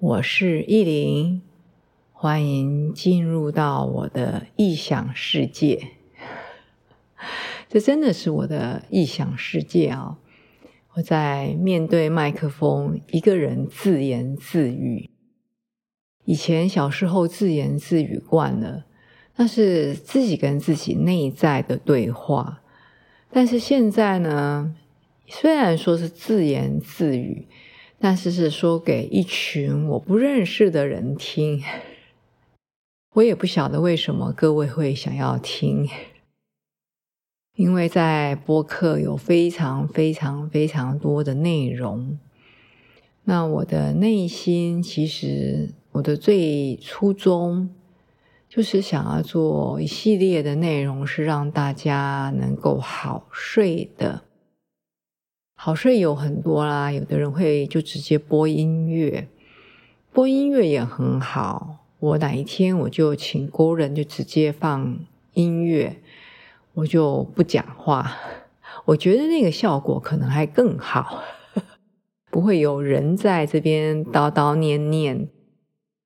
我是意林，欢迎进入到我的异想世界。这真的是我的异想世界啊！我在面对麦克风，一个人自言自语。以前小时候自言自语惯了，那是自己跟自己内在的对话。但是现在呢，虽然说是自言自语。但是是说给一群我不认识的人听，我也不晓得为什么各位会想要听，因为在播客有非常非常非常多的内容。那我的内心其实我的最初衷就是想要做一系列的内容，是让大家能够好睡的。好睡有很多啦，有的人会就直接播音乐，播音乐也很好。我哪一天我就请工人就直接放音乐，我就不讲话。我觉得那个效果可能还更好，不会有人在这边叨叨念念，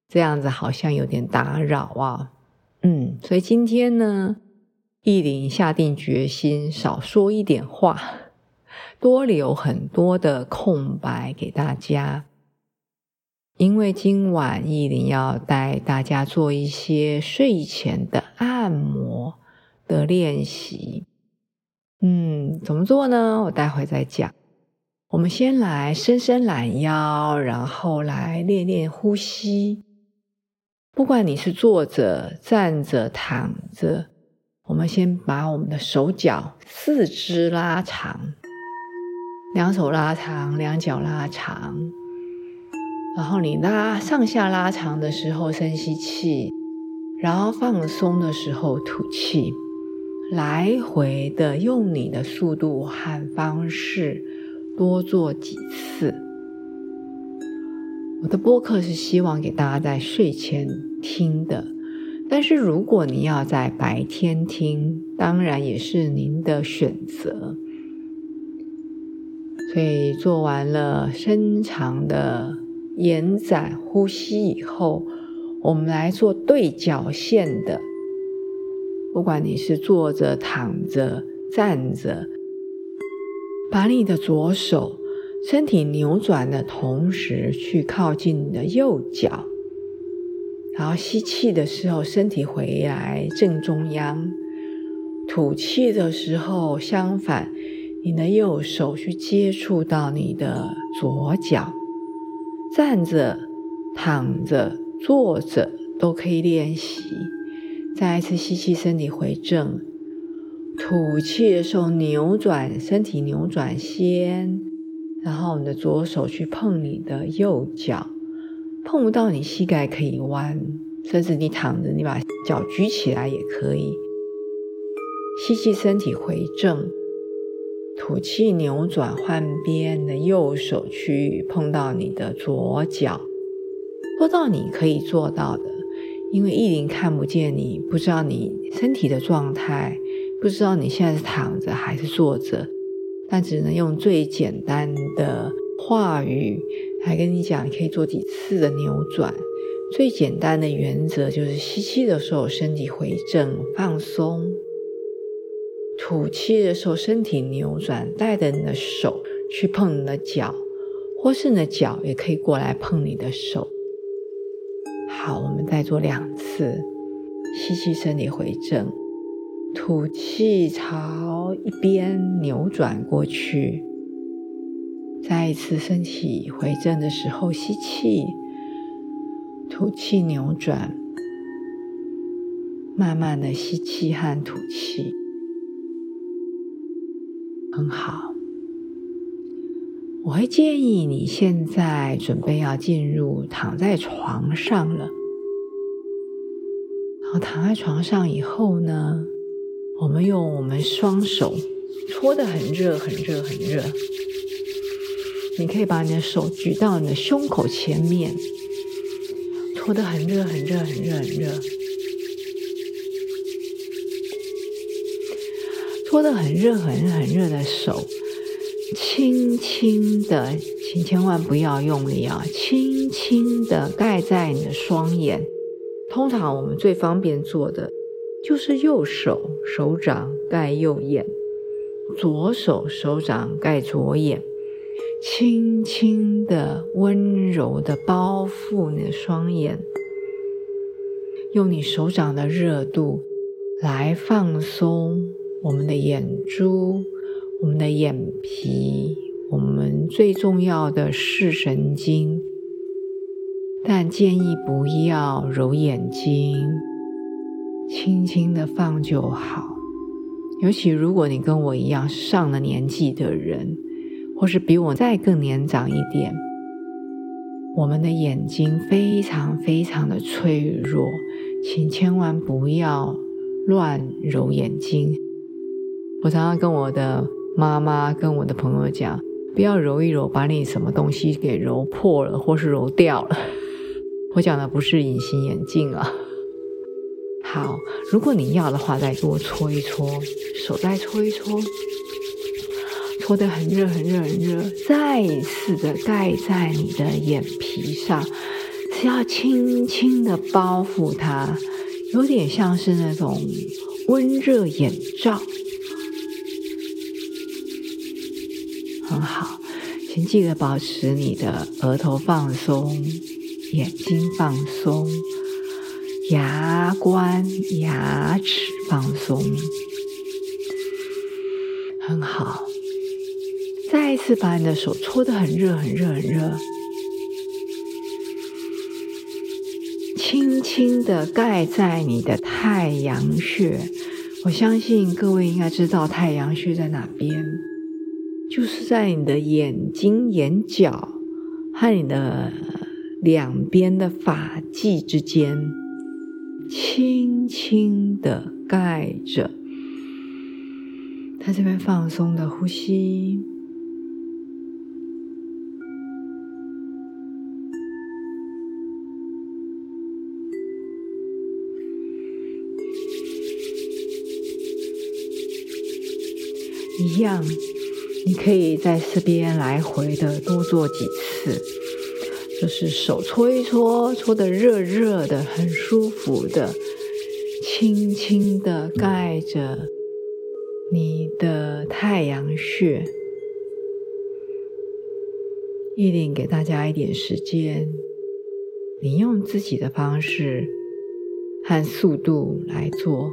这样子好像有点打扰啊。嗯，所以今天呢，意林下定决心少说一点话。多留很多的空白给大家，因为今晚意林要带大家做一些睡前的按摩的练习。嗯，怎么做呢？我待会再讲。我们先来伸伸懒腰，然后来练练呼吸。不管你是坐着、站着、躺着，我们先把我们的手脚、四肢拉长。两手拉长，两脚拉长，然后你拉上下拉长的时候深吸气，然后放松的时候吐气，来回的用你的速度和方式多做几次。我的播客是希望给大家在睡前听的，但是如果你要在白天听，当然也是您的选择。所以做完了深长的延展呼吸以后，我们来做对角线的。不管你是坐着、躺着、站着，把你的左手身体扭转的同时，去靠近你的右脚，然后吸气的时候，身体回来正中央；吐气的时候，相反。你的右手去接触到你的左脚，站着、躺着、坐着都可以练习。再一次吸气，身体回正；吐气的时候扭转身体，扭转先，然后你的左手去碰你的右脚，碰不到你膝盖可以弯，甚至你躺着，你把脚举起来也可以。吸气，身体回正。吐气，扭转换边的右手去碰到你的左脚，做到你可以做到的。因为意林看不见你，不知道你身体的状态，不知道你现在是躺着还是坐着，但只能用最简单的话语来跟你讲，可以做几次的扭转。最简单的原则就是吸气的时候身体回正放松。吐气的时候，身体扭转，带着你的手去碰你的脚，或是你的脚也可以过来碰你的手。好，我们再做两次，吸气，身体回正，吐气，朝一边扭转过去。再一次身体回正的时候，吸气，吐气，扭转，慢慢的吸气和吐气。很好，我会建议你现在准备要进入躺在床上了。然后躺在床上以后呢，我们用我们双手搓的很热、很热、很热。你可以把你的手举到你的胸口前面，搓的很热、很热、很热、很热。搓的很热、很热、很热的手，轻轻的，请千万不要用力啊！轻轻的盖在你的双眼。通常我们最方便做的，就是右手手掌盖右眼，左手手掌盖左眼，轻轻的、温柔的包覆你的双眼，用你手掌的热度来放松。我们的眼珠、我们的眼皮、我们最重要的视神经，但建议不要揉眼睛，轻轻的放就好。尤其如果你跟我一样上了年纪的人，或是比我再更年长一点，我们的眼睛非常非常的脆弱，请千万不要乱揉眼睛。我常常跟我的妈妈、跟我的朋友讲，不要揉一揉，把你什么东西给揉破了，或是揉掉了。我讲的不是隐形眼镜啊。好，如果你要的话，再多搓一搓，手再搓一搓，搓得很热、很热、很热，再一次的盖在你的眼皮上，只要轻轻的包覆它，有点像是那种温热眼罩。很好，请记得保持你的额头放松，眼睛放松，牙关、牙齿放松。很好，再一次把你的手搓得很热、很热、很热，轻轻的盖在你的太阳穴。我相信各位应该知道太阳穴在哪边。就是在你的眼睛眼角和你的两边的发际之间，轻轻的盖着，他这边放松的呼吸，一样。你可以在这边来回的多做几次，就是手搓一搓，搓的热热的，很舒服的，轻轻的盖着你的太阳穴。一定给大家一点时间，你用自己的方式和速度来做。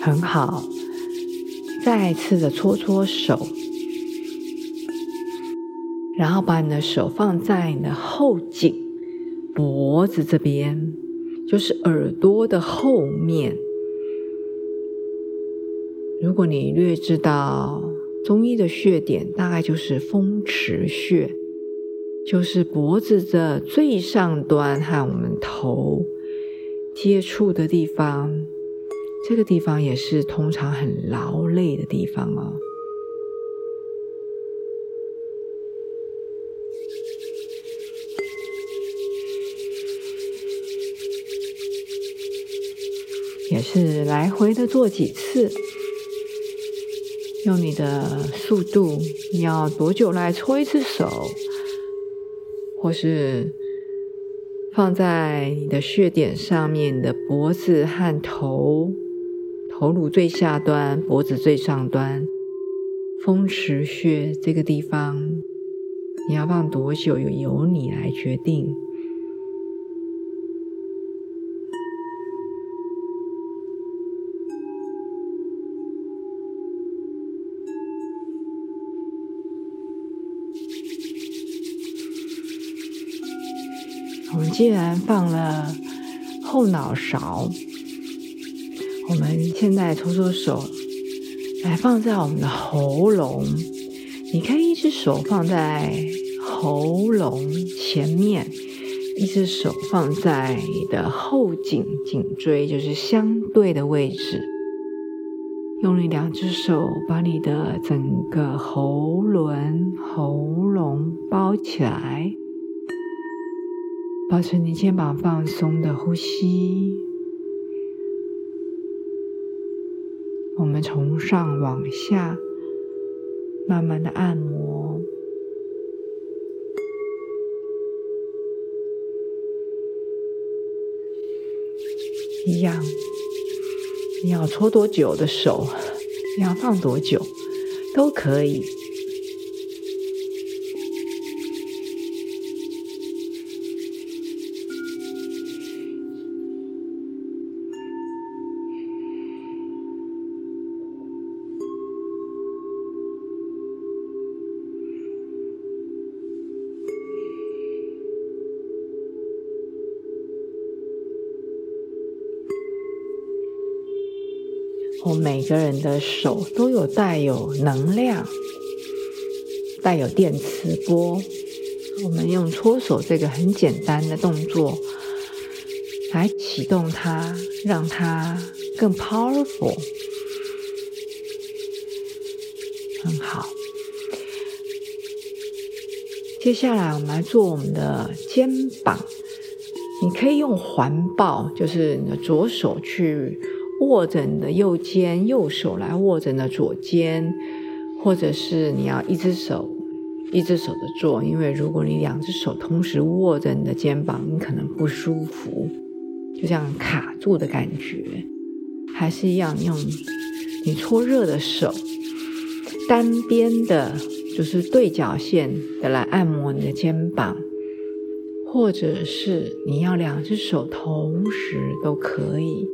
很好，再次的搓搓手，然后把你的手放在你的后颈、脖子这边，就是耳朵的后面。如果你略知道中医的穴点，大概就是风池穴，就是脖子的最上端和我们头接触的地方。这个地方也是通常很劳累的地方哦，也是来回的做几次，用你的速度，你要多久来搓一次手，或是放在你的穴点上面的脖子和头。头颅最下端、脖子最上端，风池穴这个地方，你要放多久，由由你来决定。我们既然放了后脑勺，我们现在搓搓手，来放在我们的喉咙。你可以一只手放在喉咙前面，一只手放在你的后颈颈椎，就是相对的位置。用你两只手把你的整个喉轮、喉咙包起来，保持你肩膀放松的呼吸。我们从上往下。慢慢的按摩，一样。你要搓多久的手，你要放多久，都可以。我每个人的手都有带有能量，带有电磁波。我们用搓手这个很简单的动作来启动它，让它更 powerful。很好。接下来我们来做我们的肩膀。你可以用环抱，就是你的左手去。握着你的右肩，右手来握着你的左肩，或者是你要一只手一只手的做，因为如果你两只手同时握着你的肩膀，你可能不舒服，就像卡住的感觉。还是一样用你搓热的手，单边的，就是对角线的来按摩你的肩膀，或者是你要两只手同时都可以。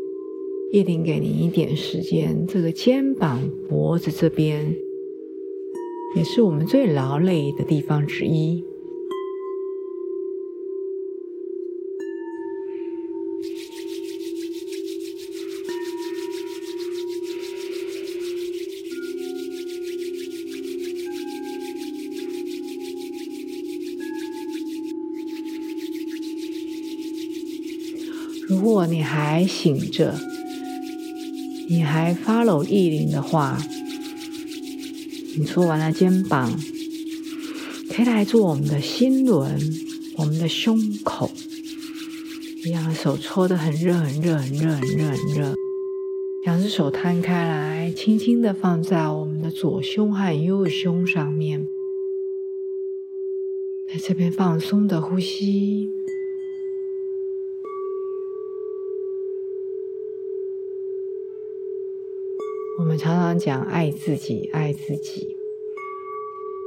一定给你一点时间。这个肩膀、脖子这边，也是我们最劳累的地方之一。如果你还醒着，你还 follow 意林的话，你做完了肩膀，可以来做我们的心轮，我们的胸口，一样手搓的很热很热很热很热很热，两只手摊开来，轻轻的放在我们的左胸和右胸上面，在这边放松的呼吸。常常讲爱自己，爱自己。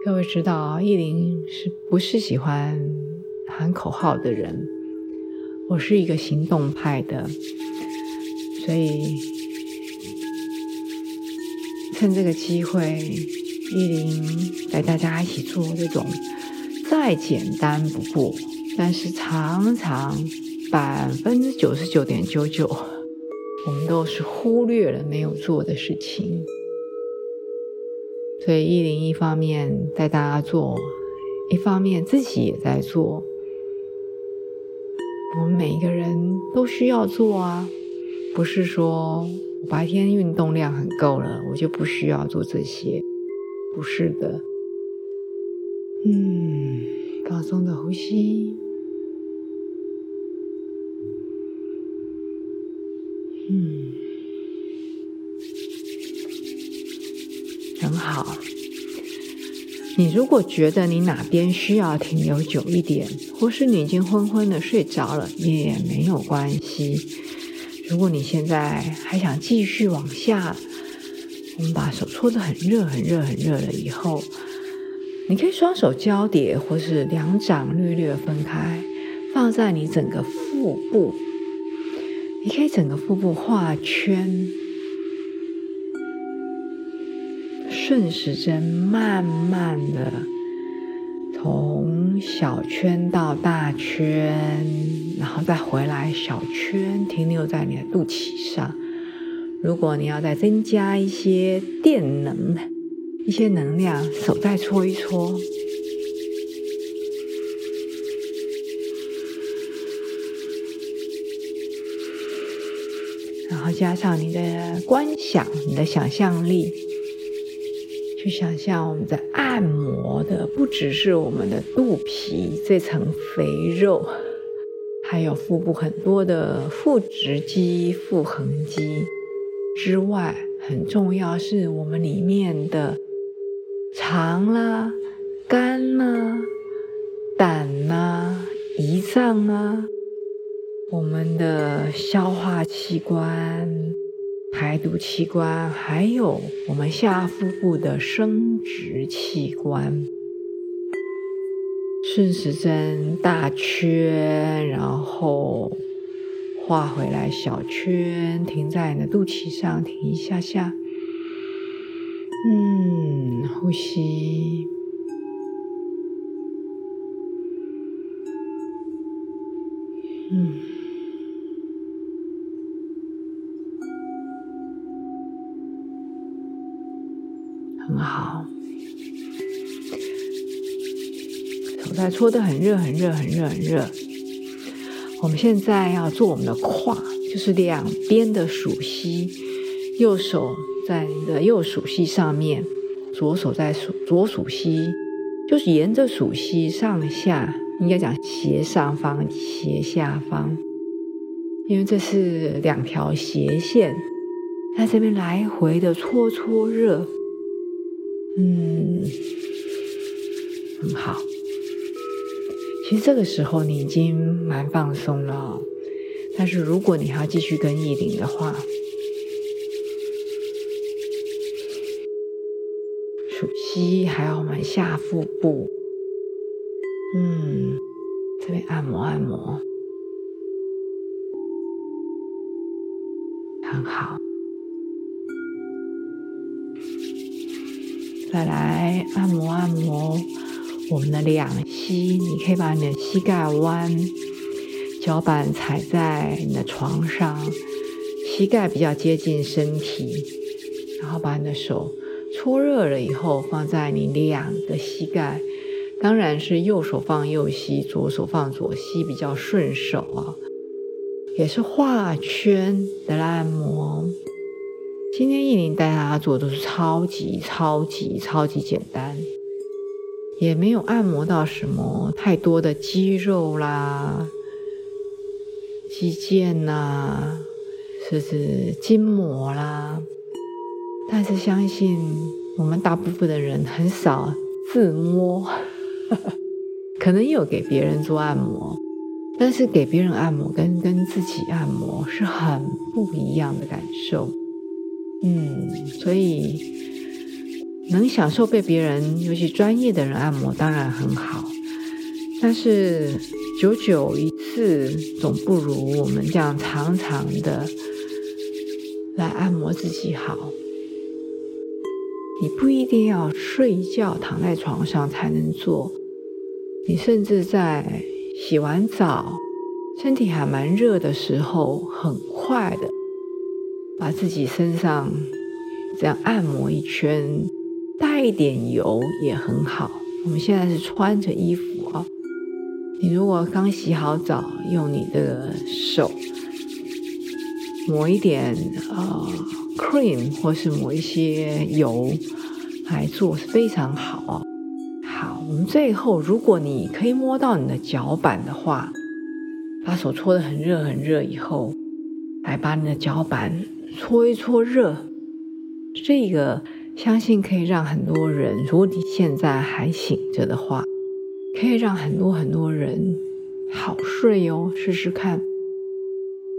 各位知道，意林是不是喜欢喊口号的人？我是一个行动派的，所以趁这个机会，意林带大家一起做这种再简单不过，但是常常百分之九十九点九九。我们都是忽略了没有做的事情，所以一零一方面带大家做，一方面自己也在做。我们每一个人都需要做啊，不是说我白天运动量很够了，我就不需要做这些，不是的。嗯，放松的呼吸。好。你如果觉得你哪边需要停留久一点，或是你已经昏昏的睡着了，也没有关系。如果你现在还想继续往下，我们把手搓得很热、很热、很热了以后，你可以双手交叠，或是两掌略略分开，放在你整个腹部。你可以整个腹部画圈，顺时针慢慢的从小圈到大圈，然后再回来小圈，停留在你的肚脐上。如果你要再增加一些电能、一些能量，手再搓一搓。然后加上你的观想，你的想象力，想象我们在按摩的不只是我们的肚皮这层肥肉，还有腹部很多的腹直肌、腹横肌之外，很重要是我们里面的肠啦、肝啦、胆啦、胰脏啊。我们的消化器官、排毒器官，还有我们下腹部的生殖器官，顺时针大圈，然后画回来小圈，停在你的肚脐上，停一下下。嗯，呼吸。在搓的很热很热很热很热。我们现在要做我们的胯，就是两边的属膝，右手在你的右属膝上面，左手在属左属膝，就是沿着属膝上下，应该讲斜上方斜下方，因为这是两条斜线，在这边来回的搓搓热。嗯，很好。其实这个时候你已经蛮放松了，但是如果你还要继续跟意林的话，属膝还有我们下腹部，嗯，这边按摩按摩，很好。再来按摩按摩我们的两膝，你可以把你的膝盖弯，脚板踩在你的床上，膝盖比较接近身体，然后把你的手搓热了以后放在你两个膝盖，当然是右手放右膝，左手放左膝比较顺手啊，也是画圈的按摩。今天意林带大家做都是超级超级超级简单，也没有按摩到什么太多的肌肉啦、肌腱呐，甚至筋膜啦。但是相信我们大部分的人很少自摸，可能有给别人做按摩，但是给别人按摩跟跟自己按摩是很不一样的感受。嗯，所以能享受被别人，尤其专业的人按摩，当然很好。但是久久一次，总不如我们这样长长的来按摩自己好。你不一定要睡觉躺在床上才能做，你甚至在洗完澡，身体还蛮热的时候，很快的。把自己身上这样按摩一圈，带一点油也很好。我们现在是穿着衣服啊，你如果刚洗好澡，用你的手抹一点呃 cream 或是抹一些油来做是非常好。好，我们最后如果你可以摸到你的脚板的话，把手搓得很热很热以后，来把你的脚板。搓一搓热，这个相信可以让很多人，如果你现在还醒着的话，可以让很多很多人好睡哦。试试看，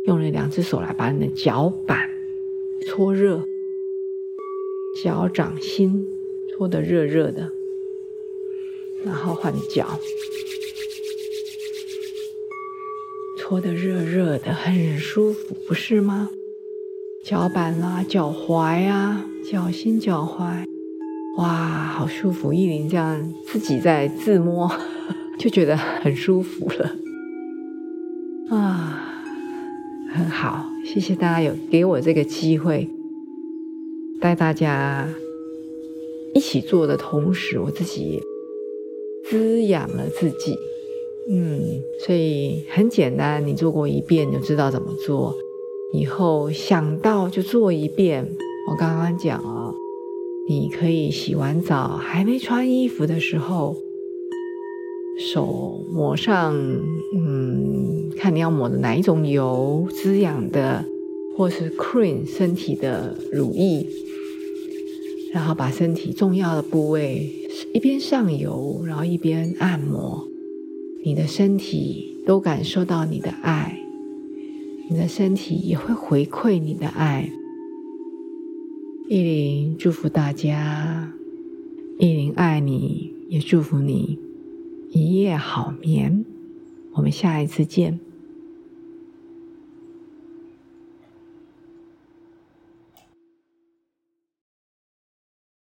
用了两只手来把你的脚板搓热，脚掌心搓得热热的，然后换脚，搓得热热的，很舒服，不是吗？脚板啦，脚踝啊，脚心、脚踝，哇，好舒服！意林这样自己在自摸，就觉得很舒服了。啊，很好，谢谢大家有给我这个机会，带大家一起做的同时，我自己滋养了自己。嗯，所以很简单，你做过一遍你就知道怎么做，以后想到就做一遍。我刚刚讲啊，你可以洗完澡还没穿衣服的时候。手抹上，嗯，看你要抹的哪一种油，滋养的，或是 cream 身体的乳液，然后把身体重要的部位一边上油，然后一边按摩，你的身体都感受到你的爱，你的身体也会回馈你的爱。意林祝福大家，意林爱你，也祝福你。一夜好眠，我们下一次见。